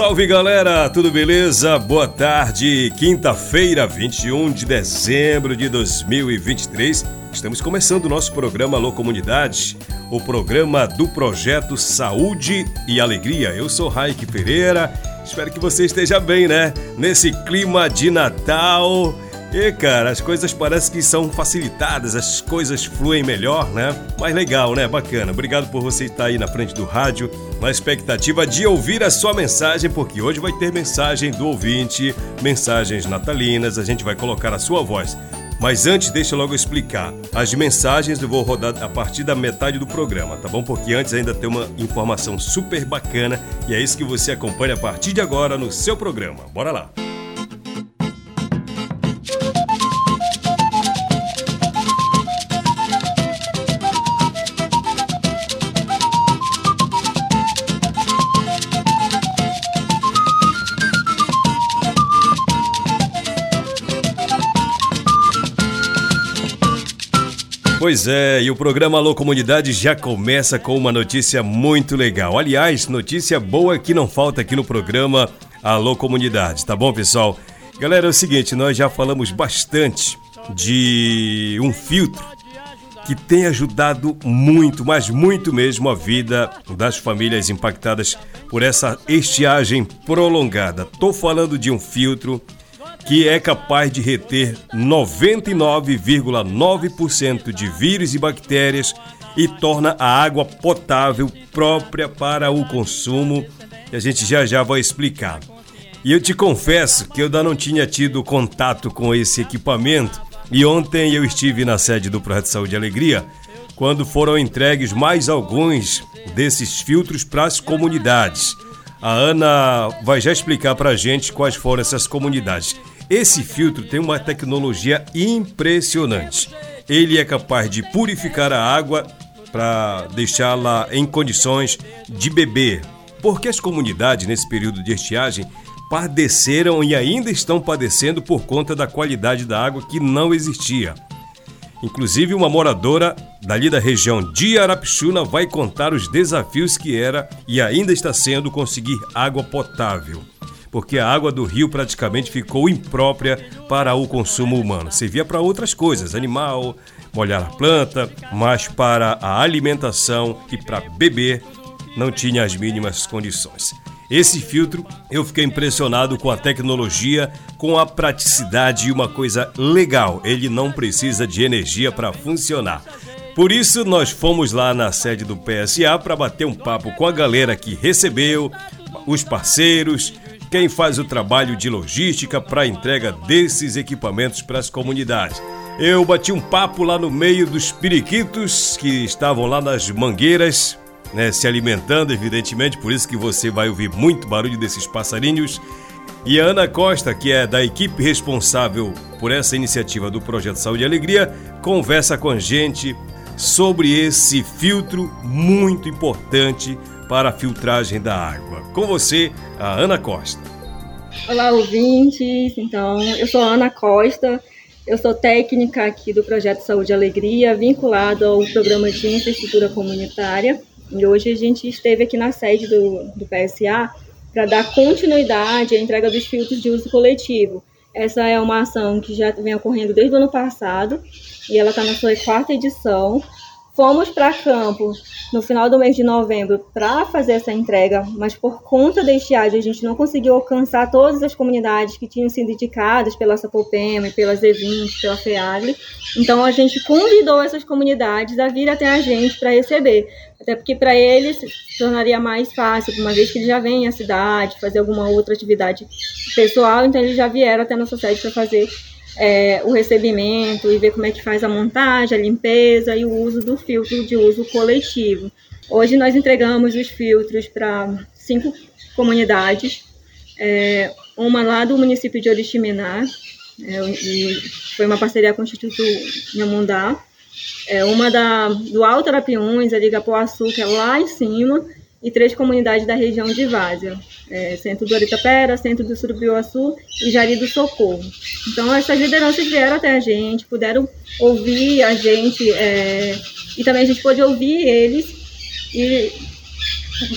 Salve galera, tudo beleza? Boa tarde, quinta-feira, 21 de dezembro de 2023. Estamos começando o nosso programa Alô Comunidade, o programa do projeto Saúde e Alegria. Eu sou Raik Pereira, espero que você esteja bem, né? Nesse clima de Natal e cara, as coisas parecem que são facilitadas, as coisas fluem melhor, né? Mas legal, né? Bacana. Obrigado por você estar aí na frente do rádio, na expectativa de ouvir a sua mensagem, porque hoje vai ter mensagem do ouvinte, mensagens natalinas, a gente vai colocar a sua voz. Mas antes, deixa eu logo explicar. As mensagens eu vou rodar a partir da metade do programa, tá bom? Porque antes ainda tem uma informação super bacana e é isso que você acompanha a partir de agora no seu programa. Bora lá! Pois é, e o programa Alô Comunidade já começa com uma notícia muito legal. Aliás, notícia boa que não falta aqui no programa Alô Comunidade, tá bom, pessoal? Galera, é o seguinte, nós já falamos bastante de um filtro que tem ajudado muito, mas muito mesmo a vida das famílias impactadas por essa estiagem prolongada. Tô falando de um filtro que é capaz de reter 99,9% de vírus e bactérias e torna a água potável própria para o consumo. E a gente já já vai explicar. E eu te confesso que eu ainda não tinha tido contato com esse equipamento e ontem eu estive na sede do Projeto Saúde e Alegria quando foram entregues mais alguns desses filtros para as comunidades. A Ana vai já explicar para a gente quais foram essas comunidades. Esse filtro tem uma tecnologia impressionante. Ele é capaz de purificar a água para deixá-la em condições de beber. Porque as comunidades nesse período de estiagem padeceram e ainda estão padecendo por conta da qualidade da água que não existia. Inclusive, uma moradora dali da região de Arapixuna vai contar os desafios que era e ainda está sendo conseguir água potável porque a água do rio praticamente ficou imprópria para o consumo humano. Servia para outras coisas, animal, molhar a planta, mas para a alimentação e para beber não tinha as mínimas condições. Esse filtro, eu fiquei impressionado com a tecnologia, com a praticidade e uma coisa legal, ele não precisa de energia para funcionar. Por isso, nós fomos lá na sede do PSA para bater um papo com a galera que recebeu, os parceiros, quem faz o trabalho de logística para a entrega desses equipamentos para as comunidades. Eu bati um papo lá no meio dos periquitos que estavam lá nas mangueiras, né, se alimentando, evidentemente, por isso que você vai ouvir muito barulho desses passarinhos. E a Ana Costa, que é da equipe responsável por essa iniciativa do Projeto Saúde e Alegria, conversa com a gente sobre esse filtro muito importante para a filtragem da água. Com você, a Ana Costa. Olá, ouvintes. Então, eu sou a Ana Costa, eu sou técnica aqui do Projeto Saúde e Alegria, vinculado ao programa de infraestrutura comunitária. E hoje a gente esteve aqui na sede do, do PSA para dar continuidade à entrega dos filtros de uso coletivo. Essa é uma ação que já vem ocorrendo desde o ano passado e ela está na sua quarta edição Fomos para campo no final do mês de novembro para fazer essa entrega, mas por conta da estiagem a gente não conseguiu alcançar todas as comunidades que tinham sido indicadas pela Sapopema, pela Z20, pela FEAGRE. Então a gente convidou essas comunidades a vir até a gente para receber, até porque para eles tornaria mais fácil, uma vez que eles já vêm à cidade, fazer alguma outra atividade pessoal, então eles já vieram até a nossa sede para fazer é, o recebimento e ver como é que faz a montagem, a limpeza e o uso do filtro de uso coletivo. Hoje nós entregamos os filtros para cinco comunidades, é, uma lá do município de Oriximiná, é, foi uma parceria com o Instituto Nhamundá, é, uma da, do Alto Arapiuns, ali Gapoaçu, que é lá em cima, e três comunidades da região de Várzea, é, centro do Aritapera, centro do Surubiuaçu e Jari do Socorro. Então, essas lideranças vieram até a gente, puderam ouvir a gente, é, e também a gente pôde ouvir eles, e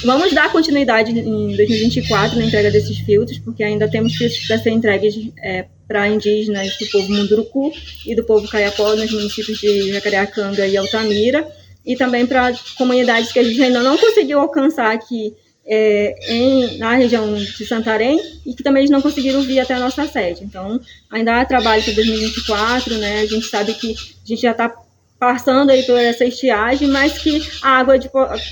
vamos dar continuidade em 2024 na entrega desses filtros, porque ainda temos filtros para ser entregues é, para indígenas do povo Munduruku e do povo Caiapó, nos municípios de Jacareacanga e Altamira, e também para comunidades que a gente ainda não conseguiu alcançar aqui é, em, na região de Santarém e que também eles não conseguiram vir até a nossa sede. Então, ainda há trabalho para 2024, né? A gente sabe que a gente já está passando aí por essa estiagem, mas que a água de,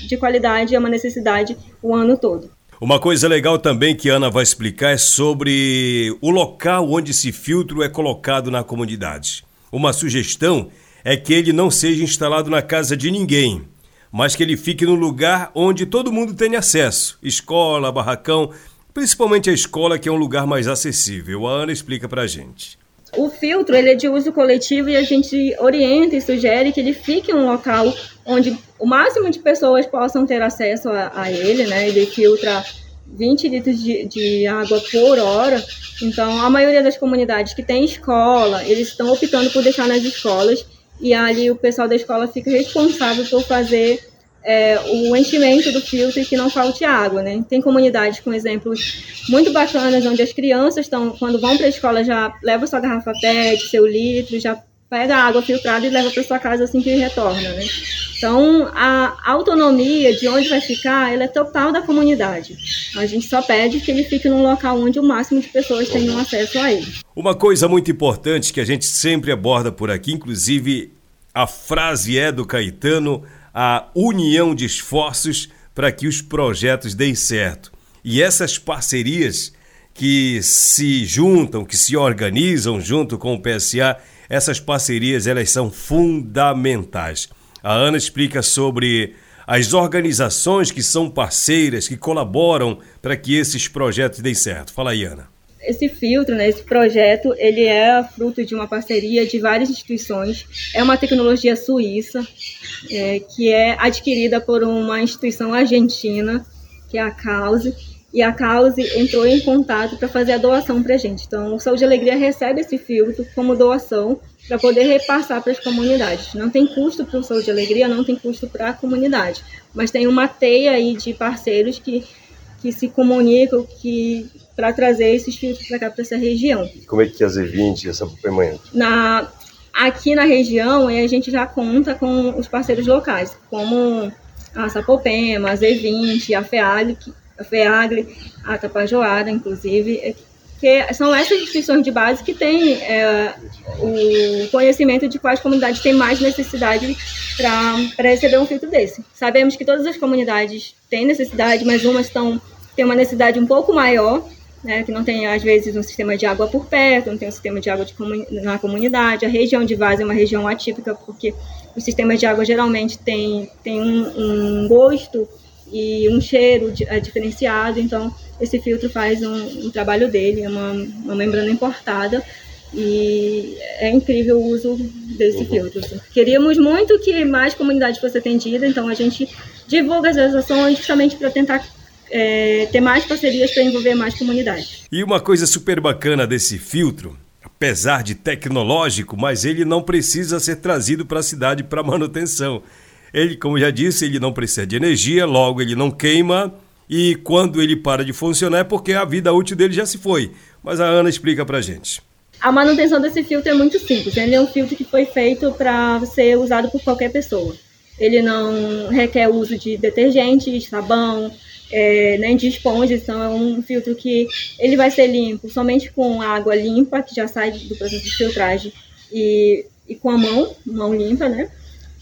de qualidade é uma necessidade o ano todo. Uma coisa legal também que a Ana vai explicar é sobre o local onde esse filtro é colocado na comunidade. Uma sugestão é que ele não seja instalado na casa de ninguém, mas que ele fique no lugar onde todo mundo tenha acesso escola, barracão, principalmente a escola, que é um lugar mais acessível. A Ana explica pra gente. O filtro ele é de uso coletivo e a gente orienta e sugere que ele fique em um local onde o máximo de pessoas possam ter acesso a, a ele, né? Ele filtra 20 litros de, de, água por hora. Então, a maioria das comunidades que tem escola, eles estão optando por deixar nas escolas e ali o pessoal da escola fica responsável por fazer é, o enchimento do filtro e que não falte água, né? Tem comunidades com exemplos muito bacanas onde as crianças estão, quando vão para a escola, já levam sua garrafa PET, seu litro, já pega a água filtrada e leva para sua casa assim que retorna, né? Então, a autonomia de onde vai ficar, ela é total da comunidade. A gente só pede que ele fique num local onde o máximo de pessoas tenham acesso a ele. Uma coisa muito importante que a gente sempre aborda por aqui, inclusive a frase é do Caetano, a união de esforços para que os projetos deem certo. E essas parcerias que se juntam, que se organizam junto com o PSA, essas parcerias elas são fundamentais. A Ana explica sobre as organizações que são parceiras, que colaboram para que esses projetos deem certo. Fala aí, Ana. Esse filtro, né, esse projeto, ele é fruto de uma parceria de várias instituições. É uma tecnologia suíça é, que é adquirida por uma instituição argentina, que é a Cause, e a Cause entrou em contato para fazer a doação para a gente. Então, o Saúde e Alegria recebe esse filtro como doação para poder repassar para as comunidades. Não tem custo para o Saúde e Alegria, não tem custo para a comunidade, mas tem uma teia aí de parceiros que, que se comunicam que para trazer esses filtros para cá, para essa região. Como é que é a Z20 essa Sapopema Na Aqui na região, a gente já conta com os parceiros locais, como a Sapopema, a Z20, a FEAG, a FEAGRE, a Tapajoara, inclusive, é que são essas instituições de base que têm é, o conhecimento de quais comunidades têm mais necessidade para receber um filtro desse. Sabemos que todas as comunidades têm necessidade, mas umas estão, têm uma necessidade um pouco maior, né, que não tem, às vezes, um sistema de água por perto, não tem um sistema de água de na comunidade. A região de Vaz é uma região atípica, porque os sistemas de água geralmente têm tem um, um gosto e um cheiro é, diferenciado, então esse filtro faz um, um trabalho dele, é uma, uma, membrana importada e é incrível o uso desse uhum. filtro. Assim. Queríamos muito que mais comunidade fosse atendida, então a gente divulga as ações justamente para tentar é, ter mais parcerias para envolver mais comunidades. E uma coisa super bacana desse filtro apesar de tecnológico, mas ele não precisa ser trazido para a cidade para manutenção. Ele, como já disse, ele não precisa de energia, logo ele não queima e quando ele para de funcionar é porque a vida útil dele já se foi. Mas a Ana explica pra gente. A manutenção desse filtro é muito simples. Ele é um filtro que foi feito para ser usado por qualquer pessoa. ele não requer uso de detergente, sabão, é, nem de esponja, então é um filtro que ele vai ser limpo somente com água limpa, que já sai do processo de filtragem, e, e com a mão, mão limpa, né?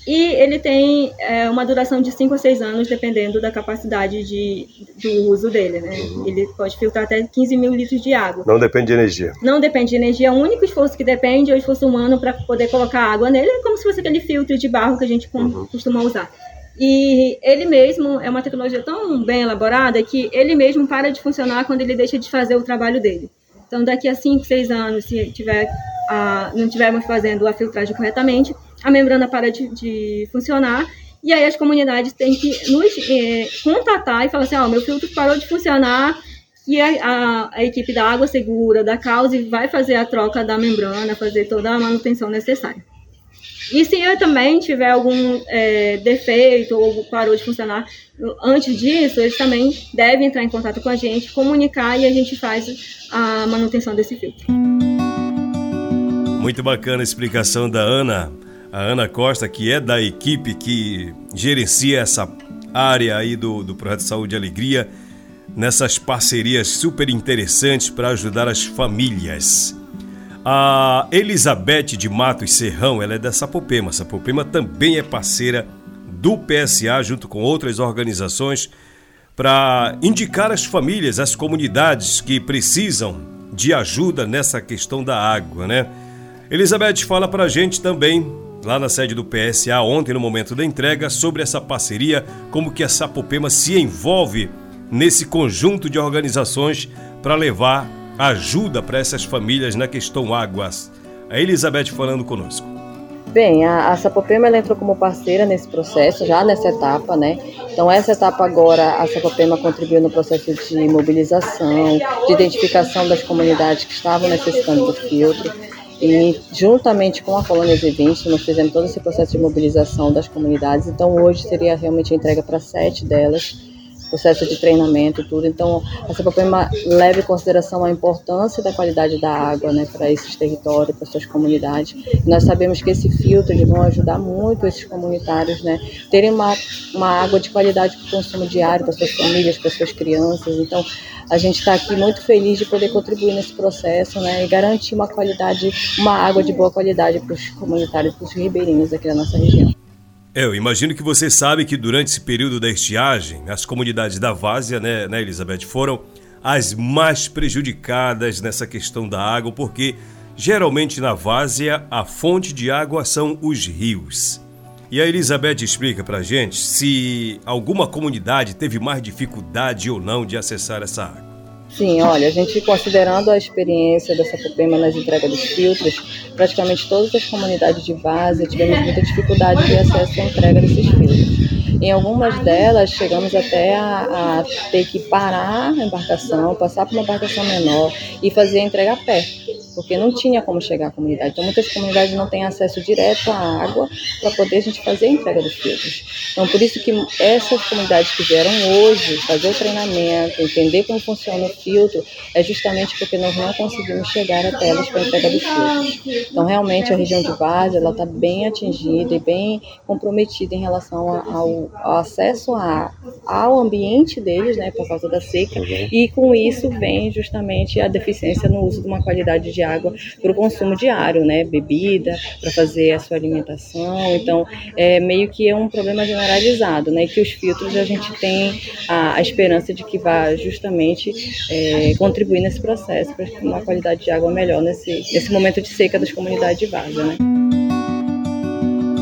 E ele tem é, uma duração de 5 a 6 anos, dependendo da capacidade de, do uso dele, né? Uhum. Ele pode filtrar até 15 mil litros de água. Não depende de energia. Não depende de energia. O único esforço que depende é o esforço humano para poder colocar água nele, é como se fosse aquele filtro de barro que a gente uhum. costuma usar. E ele mesmo é uma tecnologia tão bem elaborada que ele mesmo para de funcionar quando ele deixa de fazer o trabalho dele. Então, daqui a 5, 6 anos, se tiver, a, não estivermos fazendo a filtragem corretamente, a membrana para de, de funcionar e aí as comunidades têm que nos é, contatar e falar assim, ó, oh, meu filtro parou de funcionar e a, a, a, equipe da Água Segura, da Causa, vai fazer a troca da membrana, fazer toda a manutenção necessária. E se eu também tiver algum é, defeito ou parou de funcionar antes disso, eles também devem entrar em contato com a gente, comunicar e a gente faz a manutenção desse filtro. Muito bacana a explicação da Ana a Ana Costa, que é da equipe que gerencia essa área aí do, do Projeto Saúde e Alegria, nessas parcerias super interessantes para ajudar as famílias. A Elizabeth de Matos Serrão, ela é da Sapopema. Sapopema também é parceira do PSA, junto com outras organizações, para indicar as famílias, as comunidades que precisam de ajuda nessa questão da água, né? Elizabeth fala para a gente também lá na sede do PSA ontem no momento da entrega sobre essa parceria, como que a Sapopema se envolve nesse conjunto de organizações para levar ajuda para essas famílias na questão águas. A Elizabeth falando conosco. Bem, a, a Sapopema ela entrou como parceira nesse processo, já nessa etapa, né? Então, essa etapa agora, a Sapopema contribuiu no processo de mobilização, de identificação das comunidades que estavam necessitando do filtro. E juntamente com a Colônia Z20, nós fizemos todo esse processo de mobilização das comunidades. Então hoje seria realmente a entrega para sete delas, processo de treinamento tudo. Então a CEPAPEMA leva em consideração a importância da qualidade da água né, para esses territórios, para suas comunidades. Nós sabemos que esse filtro eles vão ajudar muito esses comunitários, né, terem uma, uma água de qualidade para o consumo diário, para suas famílias, para suas crianças. Então a gente está aqui muito feliz de poder contribuir nesse processo né, e garantir uma qualidade, uma água de boa qualidade para os comunitários, para os ribeirinhos aqui da nossa região. Eu imagino que você sabe que durante esse período da estiagem, as comunidades da Várzea, né, né, Elizabeth, foram as mais prejudicadas nessa questão da água, porque geralmente na Várzea a fonte de água são os rios. E a Elizabeth explica pra gente se alguma comunidade teve mais dificuldade ou não de acessar essa água. Sim, olha, a gente considerando a experiência dessa Copema nas entregas dos filtros, praticamente todas as comunidades de base tivemos muita dificuldade de acesso à entrega desses filtros. Em algumas delas, chegamos até a, a, ter que parar a embarcação, passar por uma embarcação menor e fazer a entrega a pé, porque não tinha como chegar à comunidade. Então, muitas comunidades não têm acesso direto à água para poder a gente fazer a entrega dos filtros. Então, por isso que essas comunidades que vieram hoje fazer o treinamento, entender como funciona o filtro, é justamente porque nós não conseguimos chegar até elas para a entrega dos filtros. Então, realmente, a região de base ela está bem atingida e bem comprometida em relação ao acesso a, ao ambiente deles, né, por causa da seca, uhum. e com isso vem justamente a deficiência no uso de uma qualidade de água para o consumo diário, né, bebida, para fazer a sua alimentação. Então, é meio que é um problema generalizado, né, que os filtros a gente tem a, a esperança de que vá justamente é, contribuir nesse processo para uma qualidade de água melhor nesse, nesse momento de seca das comunidades de vaza, né.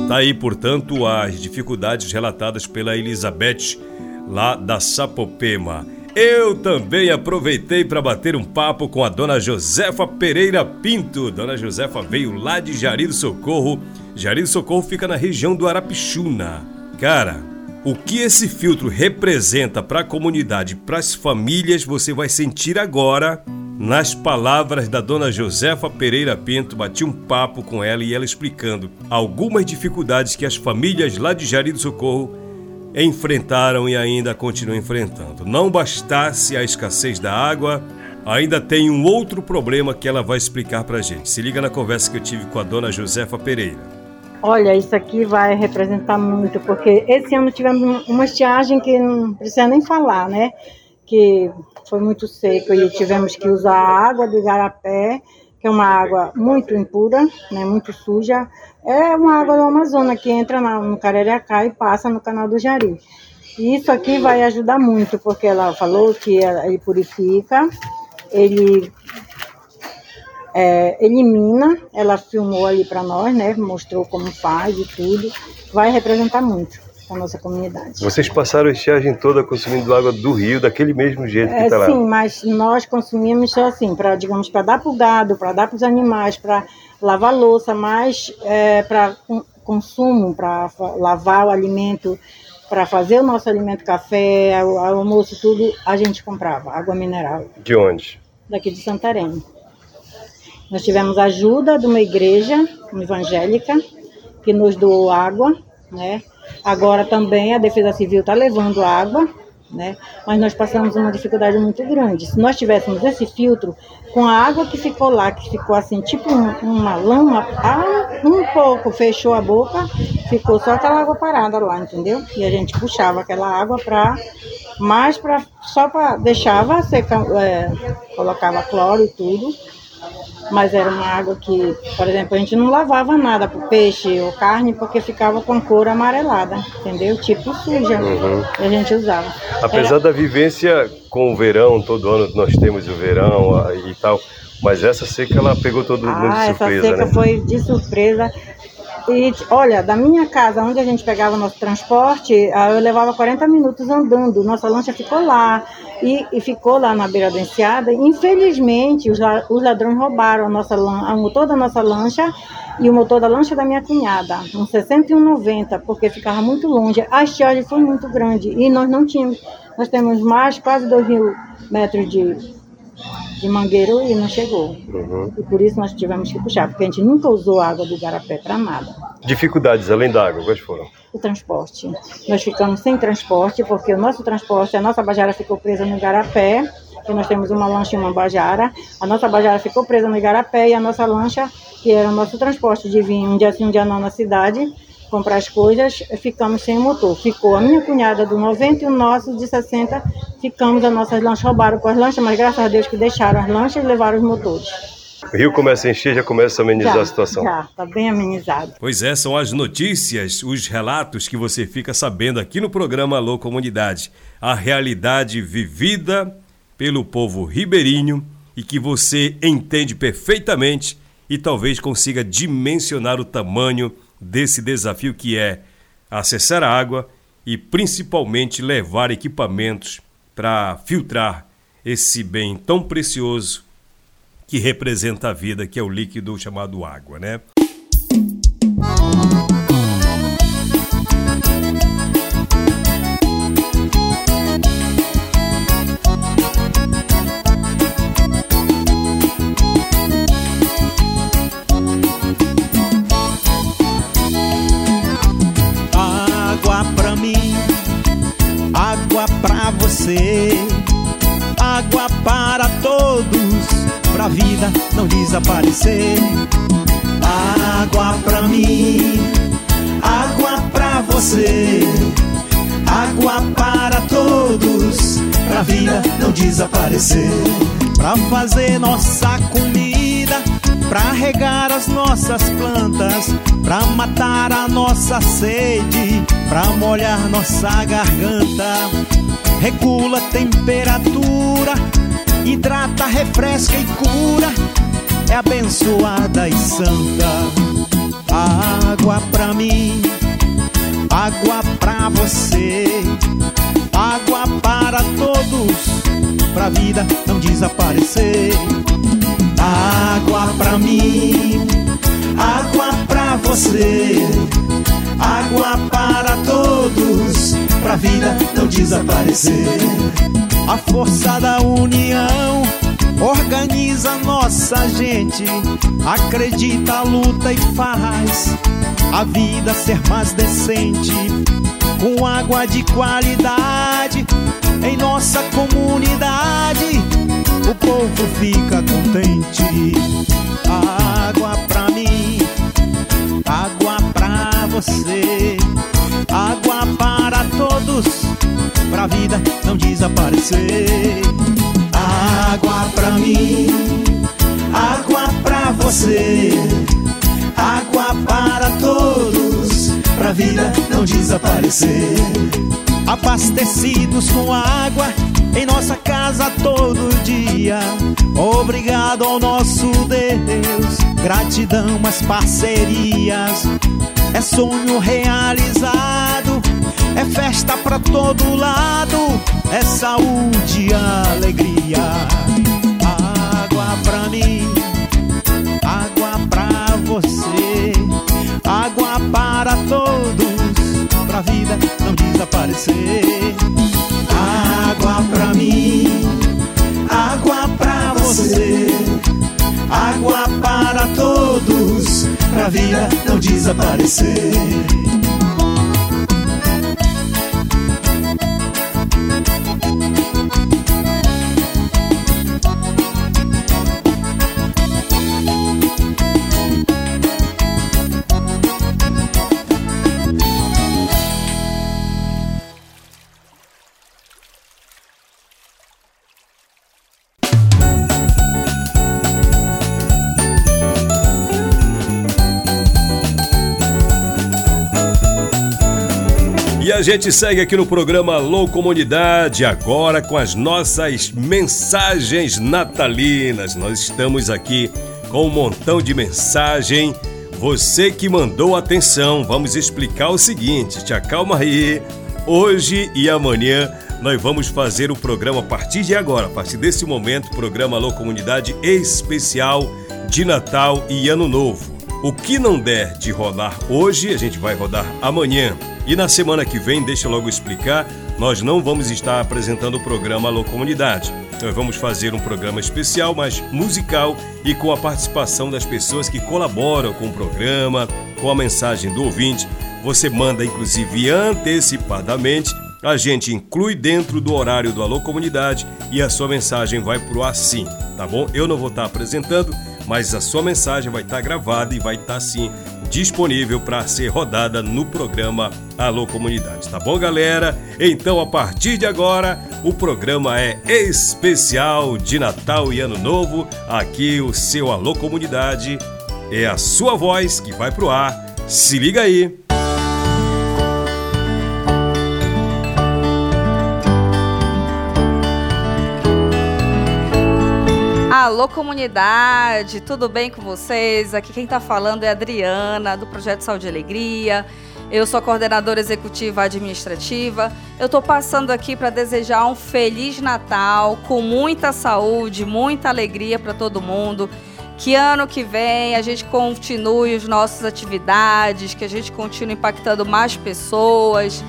Tá aí, portanto, as dificuldades relatadas pela Elizabeth lá da Sapopema. Eu também aproveitei para bater um papo com a dona Josefa Pereira Pinto. Dona Josefa veio lá de Jari do Socorro. Jari do Socorro fica na região do Arapixuna. Cara, o que esse filtro representa para a comunidade, para as famílias, você vai sentir agora nas palavras da dona Josefa Pereira Pinto, bati um papo com ela e ela explicando algumas dificuldades que as famílias lá de Jari do Socorro enfrentaram e ainda continuam enfrentando. Não bastasse a escassez da água, ainda tem um outro problema que ela vai explicar pra gente. Se liga na conversa que eu tive com a dona Josefa Pereira. Olha, isso aqui vai representar muito, porque esse ano tivemos uma estiagem que não precisa nem falar, né? Que foi muito seco e tivemos que usar a água do igarapé, que é uma água muito impura, né, muito suja. É uma água do Amazonas que entra no Caririacá e passa no canal do Jari. E isso aqui vai ajudar muito, porque ela falou que ele purifica, ele é, elimina, ela filmou ali para nós, né? Mostrou como faz e tudo. Vai representar muito a nossa comunidade. Vocês passaram a estiagem toda consumindo água do rio, daquele mesmo jeito que está é, lá? Sim, mas nós consumimos só assim, para, digamos, para dar para o gado, para dar para os animais, para lavar louça, mas é, para consumo, para lavar o alimento, para fazer o nosso alimento café, o almoço, tudo, a gente comprava água mineral. De onde? Daqui de Santarém. Nós tivemos ajuda de uma igreja evangélica que nos doou água, né? Agora também a Defesa Civil está levando água, né? Mas nós passamos uma dificuldade muito grande. Se nós tivéssemos esse filtro com a água que ficou lá, que ficou assim tipo um, uma lama, um pouco fechou a boca, ficou só aquela água parada lá, entendeu? E a gente puxava aquela água para mais para só para deixava secar, é, colocava cloro e tudo mas era uma água que, por exemplo, a gente não lavava nada para peixe ou carne porque ficava com cor amarelada, entendeu? Tipo suja. Uhum. E a gente usava. Apesar era... da vivência com o verão, todo ano nós temos o verão e tal, mas essa seca ela pegou todo mundo ah, de surpresa, essa seca né? foi de surpresa. E olha, da minha casa, onde a gente pegava nosso transporte, ah, eu levava 40 minutos andando. Nossa lancha ficou lá e, e ficou lá na beira da enseada. Infelizmente, os, os ladrões roubaram a nossa, o motor da nossa lancha e o motor da lancha da minha cunhada, um 6190, porque ficava muito longe. A estiagem foi muito grande e nós não tínhamos. Nós temos mais quase 2 mil metros de de mangueiro e não chegou. Uhum. E por isso nós tivemos que puxar, porque a gente nunca usou água do Garapé para nada. Dificuldades além da água, quais foram? O transporte. Nós ficamos sem transporte, porque o nosso transporte, a nossa bajara ficou presa no Garapé, que nós temos uma lancha e uma bajara. A nossa bajara ficou presa no Igarapé e a nossa lancha, que era o nosso transporte de vinho um dia sim, um dia não na cidade, comprar as coisas, ficamos sem motor. Ficou a minha cunhada do 90 e o nosso de 60, ficamos, as nossas lanchas roubaram com as lanchas, mas graças a Deus que deixaram as lanchas e levaram os motores. O rio começa a encher, já começa a amenizar já, a situação. Já, está bem amenizado. Pois é, são as notícias, os relatos que você fica sabendo aqui no programa Alô Comunidade. A realidade vivida pelo povo ribeirinho e que você entende perfeitamente e talvez consiga dimensionar o tamanho desse desafio que é acessar a água e principalmente levar equipamentos para filtrar esse bem tão precioso que representa a vida, que é o líquido chamado água, né? Vida não desaparecer. Pra fazer nossa comida, pra regar as nossas plantas, pra matar a nossa sede, pra molhar nossa garganta regula a temperatura, hidrata, refresca e cura, é abençoada e santa. Água pra mim, água pra você, água para todos, pra vida não desaparecer. Água pra mim, água pra você, água para todos pra vida não desaparecer. A força da união organiza nossa gente, acredita, luta e faz a vida ser mais decente. Com água de qualidade em nossa comunidade o povo fica contente. Água pra mim, água pra você, água para todos, pra vida não desaparecer. Água pra mim, água pra você, água para todos, pra vida não desaparecer. Abastecidos com água em nossa casa todo dia. Obrigado ao nosso Deus, gratidão às parcerias. É sonho realizado, é festa pra todo lado, é saúde e alegria. Água pra mim, água pra você, água para todos, pra vida não desaparecer água pra mim, água pra você, água para todos, pra vida não desaparecer. A gente segue aqui no programa Alô Comunidade, agora com as nossas mensagens natalinas. Nós estamos aqui com um montão de mensagem. Você que mandou atenção, vamos explicar o seguinte: te acalma aí. Hoje e amanhã nós vamos fazer o programa a partir de agora, a partir desse momento, programa Alô Comunidade especial de Natal e Ano Novo. O que não der de rodar hoje, a gente vai rodar amanhã. E na semana que vem, deixa eu logo explicar, nós não vamos estar apresentando o programa Alô Comunidade. Nós vamos fazer um programa especial, mas musical e com a participação das pessoas que colaboram com o programa, com a mensagem do ouvinte. Você manda, inclusive, antecipadamente. A gente inclui dentro do horário do Alô Comunidade e a sua mensagem vai pro ar sim, tá bom? Eu não vou estar apresentando, mas a sua mensagem vai estar gravada e vai estar sim disponível para ser rodada no programa Alô Comunidade, tá bom, galera? Então, a partir de agora, o programa é especial de Natal e Ano Novo. Aqui o seu Alô Comunidade é a sua voz que vai pro ar. Se liga aí. Alô comunidade, tudo bem com vocês? Aqui quem está falando é a Adriana, do Projeto Saúde e Alegria. Eu sou coordenadora executiva administrativa. Eu estou passando aqui para desejar um feliz Natal, com muita saúde, muita alegria para todo mundo. Que ano que vem a gente continue as nossas atividades, que a gente continue impactando mais pessoas.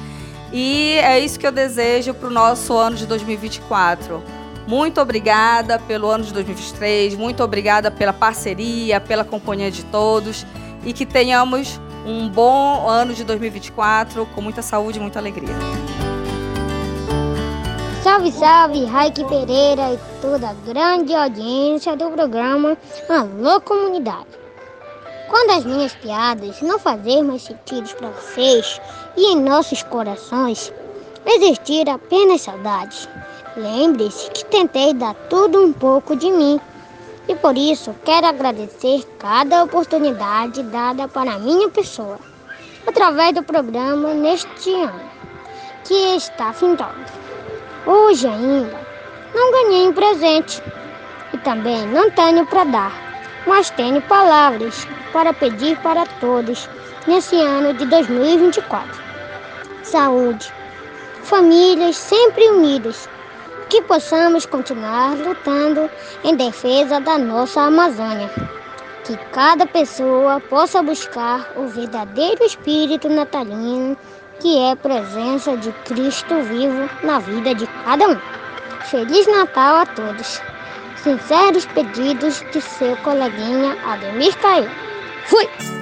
E é isso que eu desejo para o nosso ano de 2024. Muito obrigada pelo ano de 2023, muito obrigada pela parceria, pela companhia de todos e que tenhamos um bom ano de 2024 com muita saúde e muita alegria. Salve, salve, Raik Pereira e toda a grande audiência do programa Alô Comunidade. Quando as minhas piadas não fazerem mais sentido para vocês e em nossos corações existir apenas saudades, Lembre-se que tentei dar tudo um pouco de mim e por isso quero agradecer cada oportunidade dada para a minha pessoa através do programa neste ano que está findando. Hoje ainda não ganhei um presente e também não tenho para dar, mas tenho palavras para pedir para todos nesse ano de 2024. Saúde, famílias sempre unidas que possamos continuar lutando em defesa da nossa Amazônia. Que cada pessoa possa buscar o verdadeiro espírito natalino, que é a presença de Cristo vivo na vida de cada um. Feliz Natal a todos. Sinceros pedidos de seu coleguinha Ademir Caio. Fui!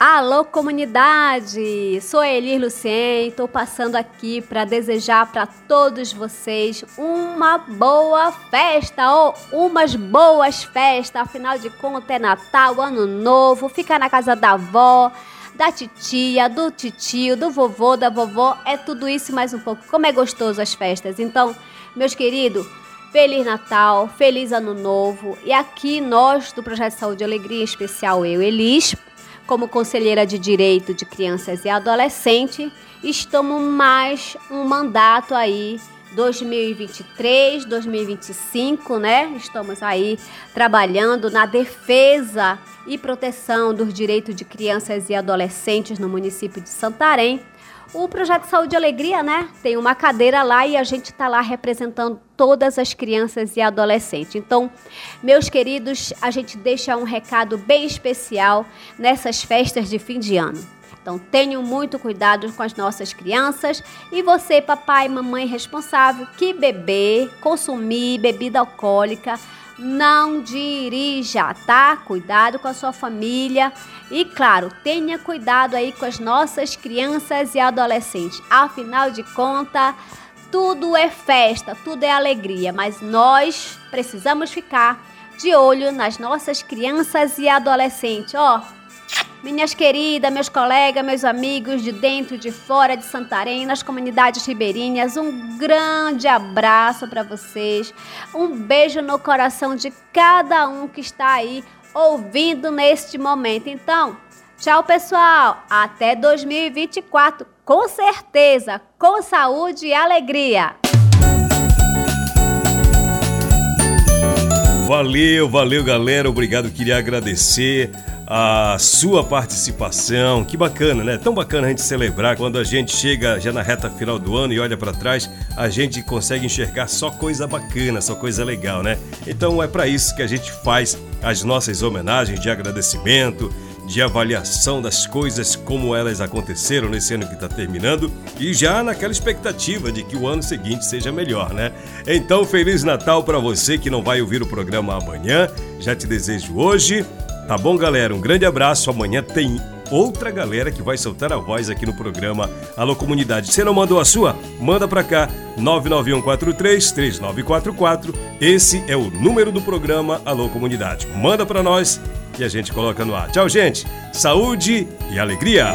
Alô comunidade, sou Elir Lucien, estou passando aqui para desejar para todos vocês uma boa festa ou umas boas festas, afinal de contas é Natal, Ano Novo, ficar na casa da avó, da titia, do titio, do vovô, da vovó. É tudo isso e mais um pouco. Como é gostoso as festas. Então, meus queridos, Feliz Natal, Feliz Ano Novo. E aqui nós do Projeto Saúde e Alegria, especial eu, Elis, como conselheira de Direito de Crianças e Adolescentes, estamos mais um mandato aí 2023, 2025, né? Estamos aí trabalhando na defesa e proteção dos direitos de crianças e adolescentes no município de Santarém o projeto Saúde e Alegria, né? Tem uma cadeira lá e a gente está lá representando todas as crianças e adolescentes. Então, meus queridos, a gente deixa um recado bem especial nessas festas de fim de ano. Então, tenham muito cuidado com as nossas crianças e você, papai e mamãe responsável, que beber, consumir bebida alcoólica não dirija, tá? Cuidado com a sua família e, claro, tenha cuidado aí com as nossas crianças e adolescentes. Afinal de contas, tudo é festa, tudo é alegria, mas nós precisamos ficar de olho nas nossas crianças e adolescentes. Ó, oh, minhas queridas, meus colegas, meus amigos de dentro, de fora de Santarém, nas comunidades ribeirinhas, um grande abraço para vocês. Um beijo no coração de cada um que está aí ouvindo neste momento. Então, tchau, pessoal. Até 2024, com certeza, com saúde e alegria. Valeu, valeu, galera. Obrigado. Queria agradecer a sua participação. Que bacana, né? Tão bacana a gente celebrar quando a gente chega já na reta final do ano e olha para trás, a gente consegue enxergar só coisa bacana, só coisa legal, né? Então é para isso que a gente faz as nossas homenagens de agradecimento, de avaliação das coisas como elas aconteceram nesse ano que está terminando e já naquela expectativa de que o ano seguinte seja melhor, né? Então, Feliz Natal para você que não vai ouvir o programa amanhã. Já te desejo hoje Tá bom, galera? Um grande abraço. Amanhã tem outra galera que vai soltar a voz aqui no programa Alô Comunidade. Você não mandou a sua? Manda pra cá, 991433944. Esse é o número do programa Alô Comunidade. Manda pra nós e a gente coloca no ar. Tchau, gente. Saúde e alegria.